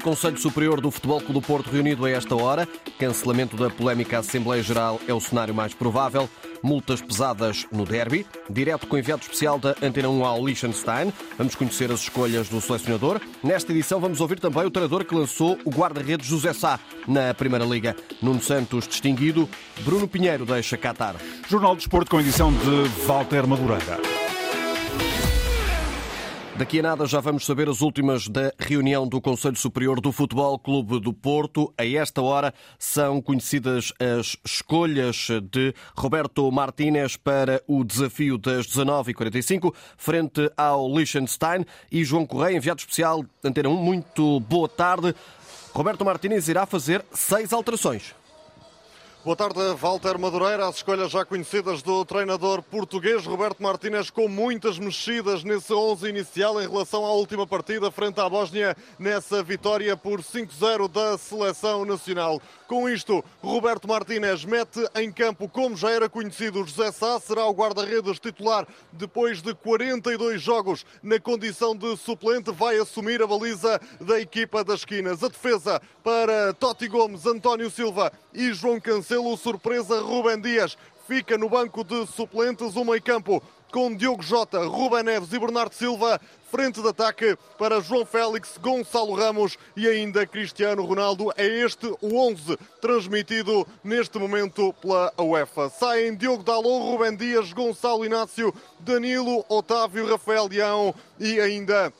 Conselho Superior do Futebol Clube do Porto reunido a esta hora. Cancelamento da polémica Assembleia Geral é o cenário mais provável. Multas pesadas no derby. Direto com enviado especial da Antena 1 ao Liechtenstein. Vamos conhecer as escolhas do selecionador. Nesta edição vamos ouvir também o treinador que lançou o guarda-redes José Sá na Primeira Liga. Nuno Santos distinguido. Bruno Pinheiro deixa Qatar. Jornal de Esporte com edição de Walter Madureira. Daqui a nada já vamos saber as últimas da reunião do Conselho Superior do Futebol Clube do Porto. A esta hora são conhecidas as escolhas de Roberto Martínez para o desafio das 19h45 frente ao Liechtenstein e João Correia, enviado especial Antena 1. Muito boa tarde. Roberto Martínez irá fazer seis alterações. Boa tarde, Walter Madureira. As escolhas já conhecidas do treinador português Roberto Martínez, com muitas mexidas nesse 11 inicial em relação à última partida frente à Bósnia, nessa vitória por 5-0 da seleção nacional. Com isto, Roberto Martínez mete em campo, como já era conhecido, José Sá será o guarda-redes titular depois de 42 jogos na condição de suplente, vai assumir a baliza da equipa das esquinas. A defesa para Totti Gomes, António Silva e João Cancelo, surpresa Rubem Dias fica no banco de suplentes, o meio campo com Diogo Jota, Ruben Neves e Bernardo Silva, frente de ataque para João Félix, Gonçalo Ramos e ainda Cristiano Ronaldo. É este o 11 transmitido neste momento pela UEFA. Saem Diogo Dalot, Ruben Dias, Gonçalo Inácio, Danilo, Otávio, Rafael Leão e ainda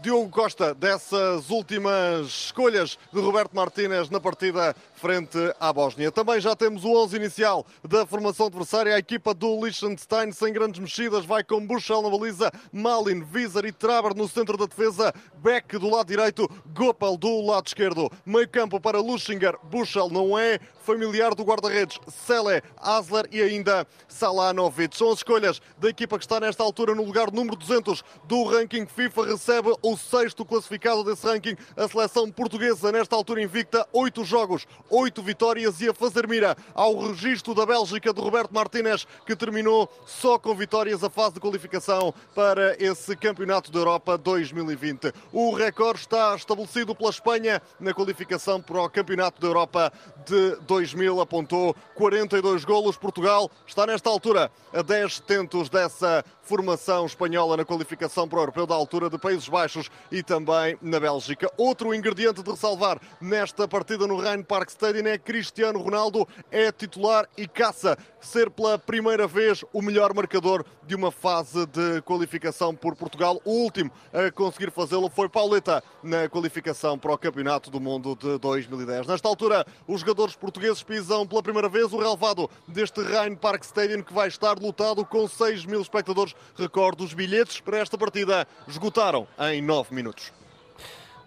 Diogo Costa dessas últimas escolhas de Roberto Martínez na partida frente à Bósnia. Também já temos o 11 inicial da formação adversária. A equipa do Liechtenstein, sem grandes mexidas, vai com Buchel na baliza, Malin, Wieser e Traber no centro da defesa, Beck do lado direito, Gopel do lado esquerdo. Meio campo para Luschinger, Buchel não é familiar do guarda-redes, Sele, Asler e ainda Salanovic. São as escolhas da equipa que está nesta altura no lugar número 200 do ranking FIFA. Recebe o sexto classificado desse ranking, a seleção portuguesa, nesta altura invicta, oito jogos, oito vitórias e a fazer mira ao registro da Bélgica de Roberto Martínez, que terminou só com vitórias a fase de qualificação para esse Campeonato da Europa 2020. O recorde está estabelecido pela Espanha na qualificação para o Campeonato da Europa de 2000, apontou 42 golos. Portugal está nesta altura a 10 tentos dessa formação espanhola na qualificação para o Europeu da altura de Países Baixos e também na Bélgica. Outro ingrediente de ressalvar nesta partida no Rhein Park Stadium é Cristiano Ronaldo, é titular e caça ser pela primeira vez o melhor marcador de uma fase de qualificação por Portugal. O último a conseguir fazê-lo foi Pauleta na qualificação para o Campeonato do Mundo de 2010. Nesta altura, os jogadores portugueses pisam pela primeira vez o relevado deste Rhein Park Stadium que vai estar lotado com 6 mil espectadores. Recordo, os bilhetes para esta partida esgotaram em 9 minutos.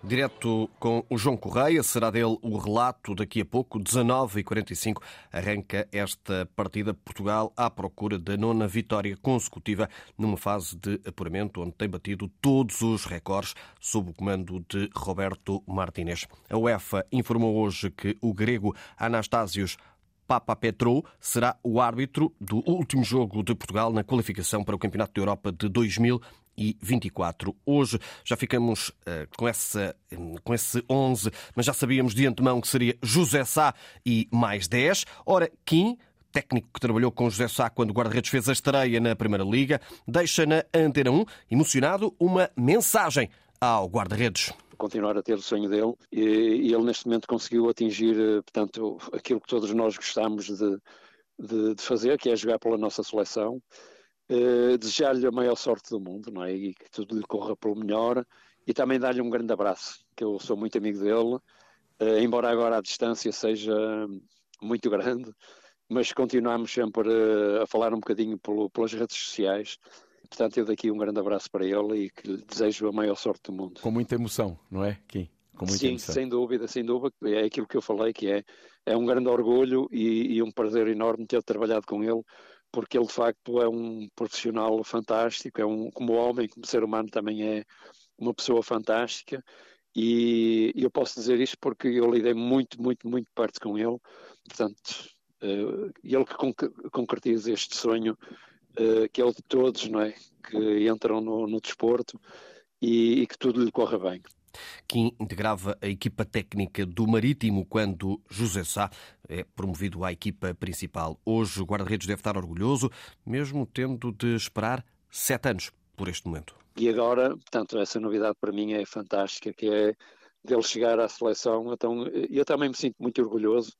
Direto com o João Correia, será dele o relato daqui a pouco, 19h45, arranca esta partida Portugal à procura da nona vitória consecutiva numa fase de apuramento onde tem batido todos os recordes sob o comando de Roberto Martínez. A UEFA informou hoje que o grego Anastásios Papa Petrou será o árbitro do último jogo de Portugal na qualificação para o Campeonato da Europa de 2024. Hoje já ficamos uh, com, essa, com esse 11, mas já sabíamos de antemão que seria José Sá e mais 10. Ora, Kim, técnico que trabalhou com José Sá quando o guarda-redes fez a estreia na Primeira Liga, deixa na Antena 1, emocionado, uma mensagem ao guarda-redes continuar a ter o sonho dele e, e, ele neste momento conseguiu atingir, eh, portanto, aquilo que todos nós gostamos de, de, de fazer, que é jogar pela nossa seleção. Uh, Desejar-lhe a maior sorte do mundo, não é? E que tudo lhe corra pelo melhor e também dar-lhe um grande abraço, que eu sou muito amigo dele, uh, embora agora a distância seja muito grande, mas continuamos sempre uh, a falar um bocadinho pelo, pelas redes sociais Portanto, eu daqui um grande abraço para ele e que lhe desejo a maior sorte do mundo. Com muita emoção, não é, Kim? Com muita Sim, emoção. sem dúvida, sem dúvida. É aquilo que eu falei, que é, é um grande orgulho e, e um prazer enorme ter trabalhado com ele, porque ele de facto é um profissional fantástico, é um, como homem, como ser humano também é uma pessoa fantástica e eu posso dizer isto porque eu lidei muito, muito, muito perto com ele, portanto, uh, ele que concretiza este sonho uh, que é o de todos, não é? Que entram no, no desporto e, e, que tudo lhe corra bem. Que integrava a equipa técnica do Marítimo quando José Sá é promovido à equipa principal. Hoje o guarda-redes deve estar orgulhoso, mesmo tendo de esperar sete anos por este momento. E agora, portanto, essa novidade para mim é fantástica, que é dele chegar à seleção. Então, eu também me sinto muito orgulhoso,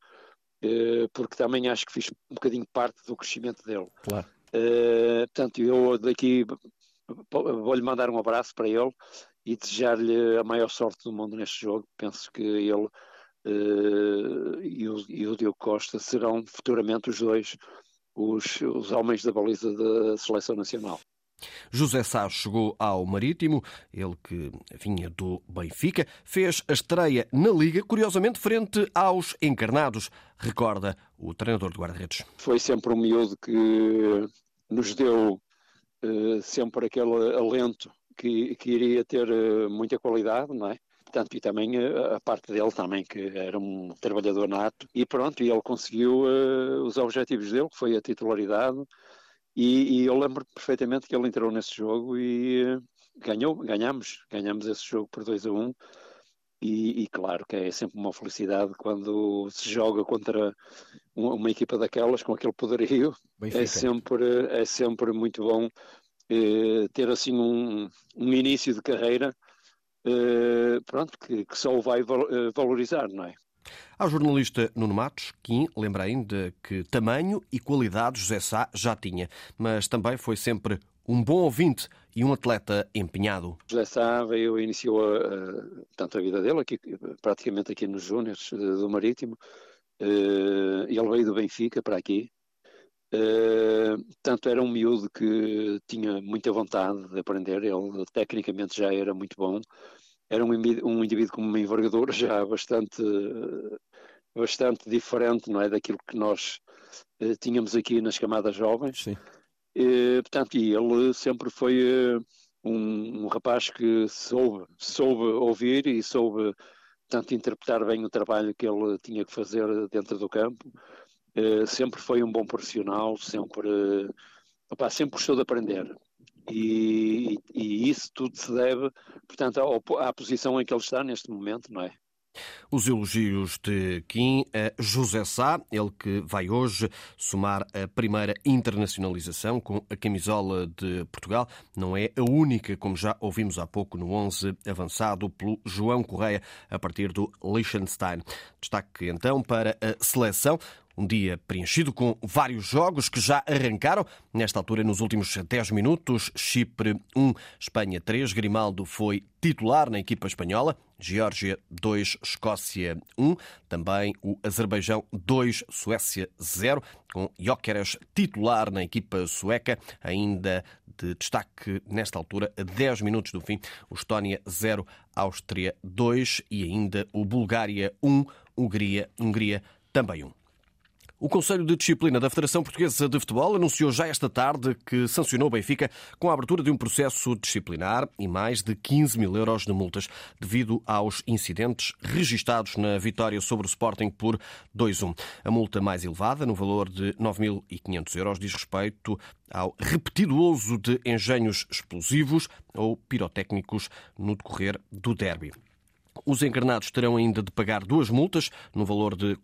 eh, porque também acho que fiz um bocadinho parte do crescimento dele. Claro. Uh, portanto, eu daqui vou-lhe mandar um abraço para ele e desejar-lhe a maior sorte do mundo neste jogo. Penso que ele uh, e, o, e, o, Diogo Costa serão futuramente os dois os, os homens da baliza da Seleção Nacional. José Sá chegou ao Marítimo, ele que vinha do Benfica, fez a estreia na Liga, curiosamente frente aos encarnados, recorda o treinador de guarda-redes. Foi sempre um miúdo que nos deu sempre aquele alento que, que iria ter uh, muita qualidade, não é? Portanto, e também uh, a parte dele também, que era um trabalhador nato, e pronto, e ele conseguiu os objetivos dele, que foi a titularidade, e, e, eu lembro perfeitamente que ele entrou nesse jogo e ganhou, ganhamos, ganhamos esse jogo por 2 a 1 um, e, e, claro que é sempre uma felicidade quando se joga contra uma, uma equipa daquelas com aquele poderio. É sempre, é sempre muito bom eh, ter assim um, um, início de carreira eh, pronto, que, que, só o vai eh, valorizar, não é? Ao jornalista Nuno Matos, Kim lembra ainda que tamanho e qualidade José Sá já tinha, mas também foi sempre um bom ouvinte e um atleta empenhado. José Sá veio, iniciou a, a, tanto a vida dele, aqui, praticamente aqui nos Júniors do Marítimo, uh, ele veio do Benfica para aqui, uh, tanto era um miúdo que tinha muita vontade de aprender, ele tecnicamente já era muito bom, era um, um indivíduo com uma envergadura já bastante, bastante diferente não é, daquilo que nós uh, tínhamos aqui nas camadas jovens. Sim. E, portanto, e ele sempre foi uh, um, um, rapaz que soube, soube ouvir e soube tanto interpretar bem o trabalho que ele tinha que fazer dentro do campo. Uh, sempre foi um bom profissional, sempre, opa, sempre gostou de aprender. E, e, isso tudo se deve, portanto, ao, à posição em que ele está neste momento, não é? Os elogios de Kim a José Sá, ele que vai hoje somar a primeira internacionalização com a camisola de Portugal. Não é a única, como já ouvimos há pouco no 11 avançado pelo João Correia a partir do Liechtenstein. Destaque então para a seleção. Um dia preenchido com vários jogos que já arrancaram. Nesta altura, nos últimos 10 minutos, Chipre 1, Espanha 3. Grimaldo foi titular na equipa espanhola. Geórgia 2, Escócia 1. Também o Azerbaijão 2, Suécia 0. Com Jóqueres titular na equipa sueca. Ainda de destaque nesta altura, a 10 minutos do fim, o Estónia 0, Áustria 2 e ainda o Bulgária 1, Hungria, Hungria também 1. O Conselho de Disciplina da Federação Portuguesa de Futebol anunciou já esta tarde que sancionou o Benfica com a abertura de um processo disciplinar e mais de 15 mil euros de multas devido aos incidentes registados na vitória sobre o Sporting por 2-1. A multa mais elevada, no valor de 9.500 euros, diz respeito ao repetido uso de engenhos explosivos ou pirotécnicos no decorrer do derby. Os encarnados terão ainda de pagar duas multas, no valor de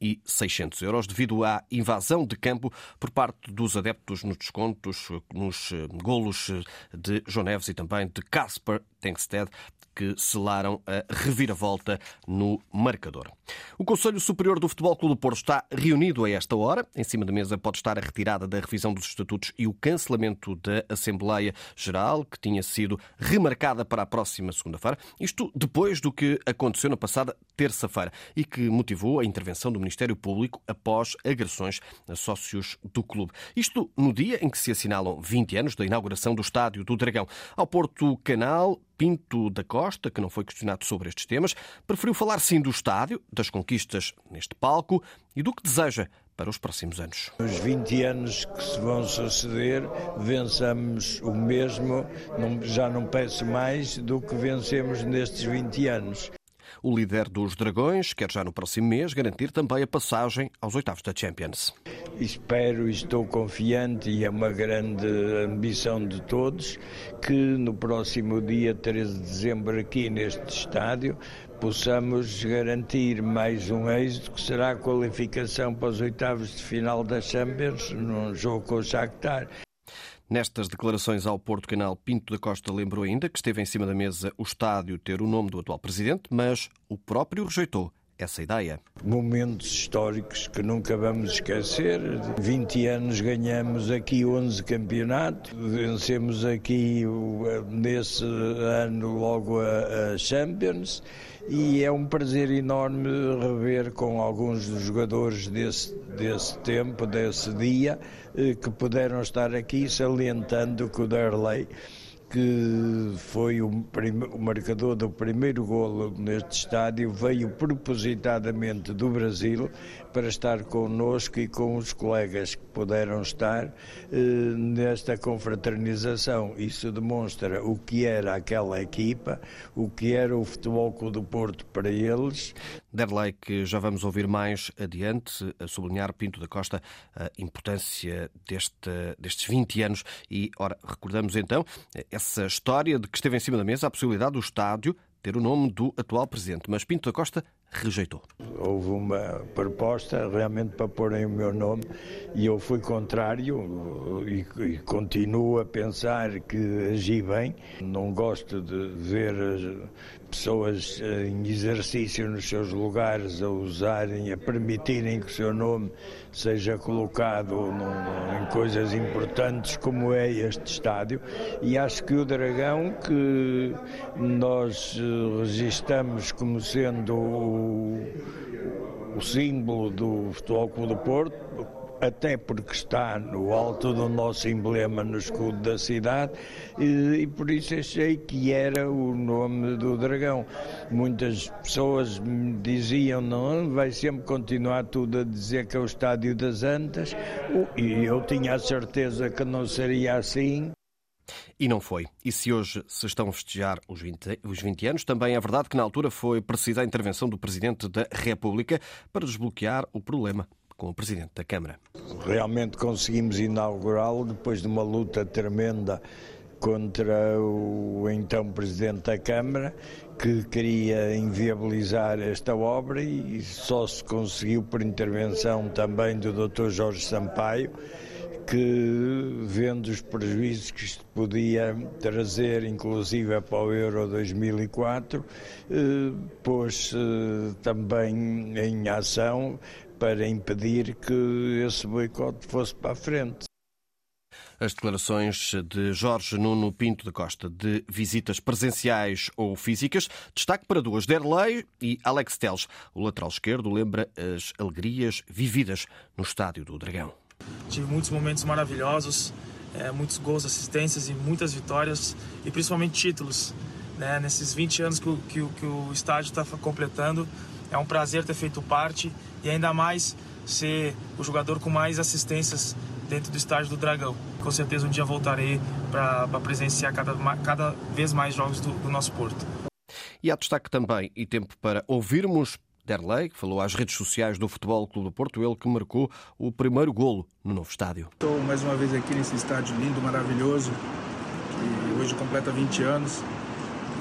4.600 euros, devido à invasão de campo por parte dos adeptos nos descontos, nos eh, golos de João Neves e também de Casper Tengsted, que selaram a reviravolta no marcador. O Conselho Superior do Futebol Clube do Porto está reunido a esta hora. Em cima da mesa pode estar a retirada da revisão dos estatutos e o cancelamento da Assembleia Geral, que tinha sido remarcada para a próxima segunda-feira. Isto depois do que aconteceu na passada terça-feira e que motivou a intervenção do Ministério Público após agressões a sócios do clube. Isto no dia em que se assinalam 20 anos da inauguração do Estádio do Dragão. Ao Porto Canal, Pinto da Costa, que não foi questionado sobre estes temas, preferiu falar sim do estádio, das conquistas neste palco e do que deseja para os próximos anos. Os 20 anos que se vão suceder, vençamos o mesmo, já não peço mais do que vencemos nestes 20 anos. O líder dos Dragões quer já no próximo mês garantir também a passagem aos oitavos da Champions. Espero e estou confiante, e é uma grande ambição de todos, que no próximo dia 13 de dezembro, aqui neste estádio, possamos garantir mais um êxito, que será a qualificação para os oitavos de final da Champions, num jogo com o Shakhtar. Nestas declarações ao Porto Canal, Pinto da Costa lembrou ainda que esteve em cima da mesa o estádio ter o nome do atual presidente, mas o próprio rejeitou essa ideia. Momentos históricos que nunca vamos esquecer. 20 anos ganhamos aqui 11 campeonatos, vencemos aqui nesse ano logo a Champions e é um prazer enorme rever com alguns dos jogadores desse, desse tempo, desse dia, eh, que puderam estar aqui salientando que o Derley que foi o, o, marcador do primeiro golo neste estádio, veio propositadamente do Brasil para estar connosco e com os colegas que puderam estar eh, nesta confraternização. Isso demonstra o que era aquela equipa, o que era o Futebol Clube do Porto para eles. Derlei, que já vamos ouvir mais adiante, a sublinhar Pinto da Costa a importância deste, destes 20 anos. E, ora, recordamos então essa história de que esteve em cima da mesa a possibilidade do estádio ter o nome do atual presidente, mas Pinto da Costa rejeitou. Houve uma proposta realmente para porem o meu nome e eu fui contrário e, e continuo a pensar que agi bem. Não gosto de ver pessoas em exercício nos seus lugares a usarem, a permitirem que o seu nome seja colocado num, em coisas importantes como é este estádio e acho que o Dragão que nós eh, registamos como sendo o, o símbolo do Futebol Clube do Porto até porque está no alto do nosso emblema no escudo da cidade e, e, por isso achei que era o nome do dragão. Muitas pessoas me diziam não, vai sempre continuar tudo a dizer que é o Estádio das Antas e eu tinha a certeza que não seria assim. E não foi. E se hoje se estão a festejar os 20, os 20 anos, também é verdade que na altura foi precisa a intervenção do Presidente da República para desbloquear o problema com o Presidente da Câmara. Realmente conseguimos inaugurá-lo depois de uma luta tremenda contra o então Presidente da Câmara, que queria inviabilizar esta obra e só se conseguiu por intervenção também do Dr. Jorge Sampaio, que, vendo os prejuízos que isto podia trazer, inclusive para o Euro 2004, eh, pôs eh, também em ação para impedir que esse boicote fosse para a frente. As declarações de Jorge Nuno Pinto da Costa de visitas presenciais ou físicas. Destaque para duas, Derlei e Alex Teles. O lateral esquerdo lembra as alegrias vividas no Estádio do Dragão. Tive muitos momentos maravilhosos, é, muitos gols, assistências e muitas vitórias e principalmente títulos. Né? Nesses 20 anos que o, que, que o estádio está completando, é um prazer ter feito parte e ainda mais ser o jogador com mais assistências dentro do estádio do Dragão. Com certeza um dia voltarei para presenciar cada, cada vez mais jogos do, do nosso Porto. E há destaque também e tempo para ouvirmos Derlei, que falou às redes sociais do Futebol Clube do Porto, ele que marcou o primeiro golo no novo estádio. Estou mais uma vez aqui nesse estádio lindo, maravilhoso, que hoje completa 20 anos,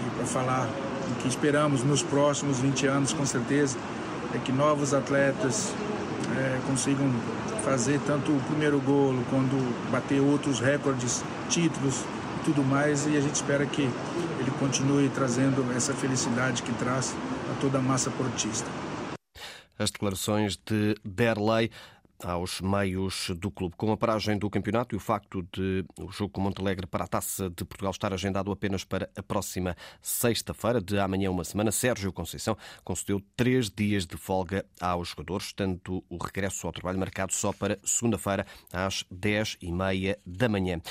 e para falar o que esperamos nos próximos 20 anos, com certeza, é que novos atletas é, consigam fazer tanto o primeiro golo, quando bater outros recordes, títulos e tudo mais, e a gente espera que ele continue trazendo essa felicidade que traz a toda a massa portista. As declarações de Derlei aos meios do clube. Com a paragem do campeonato e o facto de o jogo com Montalegre para a Taça de Portugal estar agendado apenas para a próxima sexta-feira, de amanhã uma semana, Sérgio Conceição concedeu três dias de folga aos jogadores, tendo o regresso ao trabalho marcado só para segunda-feira, às dez e meia da manhã.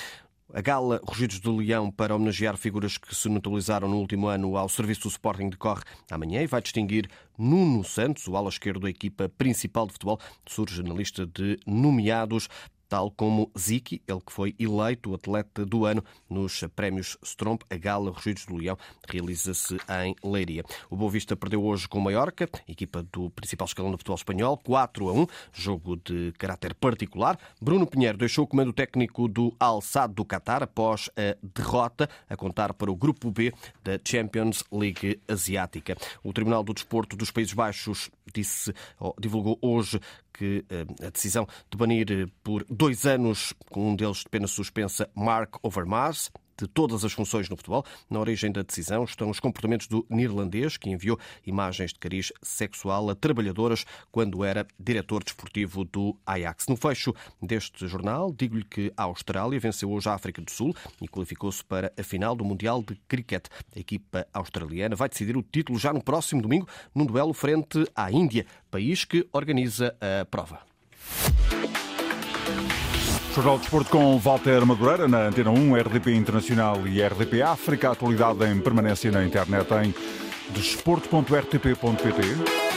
A gala Rugidos do Leão para homenagear figuras que se notabilizaram no último ano ao serviço do Sporting decorre amanhã e vai distinguir Nuno Santos, o ala esquerdo da equipa principal de futebol, surge na lista de nomeados tal como Ziki, ele que foi eleito atleta do ano nos prémios Stromp, a Gala Rugidos do Leão, realiza-se em Leiria. O Boa Vista perdeu hoje com o Mallorca, equipa do principal escalão do futebol espanhol, 4 a 1, jogo de caráter particular. Bruno Pinheiro deixou o comando técnico do Al Sadd do Qatar após a derrota a contar para o grupo B da Champions League Asiática. O Tribunal do Desporto dos Países Baixos disse, divulgou hoje que eh, a decisão de banir eh, por dois anos, com um deles de pena suspensa, Mark Overmars, de todas as funções no futebol. Na origem da decisão estão os comportamentos do neerlandês, que enviou imagens de cariz sexual a trabalhadoras quando era diretor desportivo do Ajax. No fecho deste jornal, digo-lhe que a Austrália venceu hoje a África do Sul e qualificou-se para a final do Mundial de Cricket. A equipa australiana vai decidir o título já no próximo domingo, num duelo frente à Índia, país que organiza a prova. Jornal de Desporto com Walter Madureira na Antena 1, RDP Internacional e RDP África. Atualidade em permanência na internet em desporto.rtp.pt.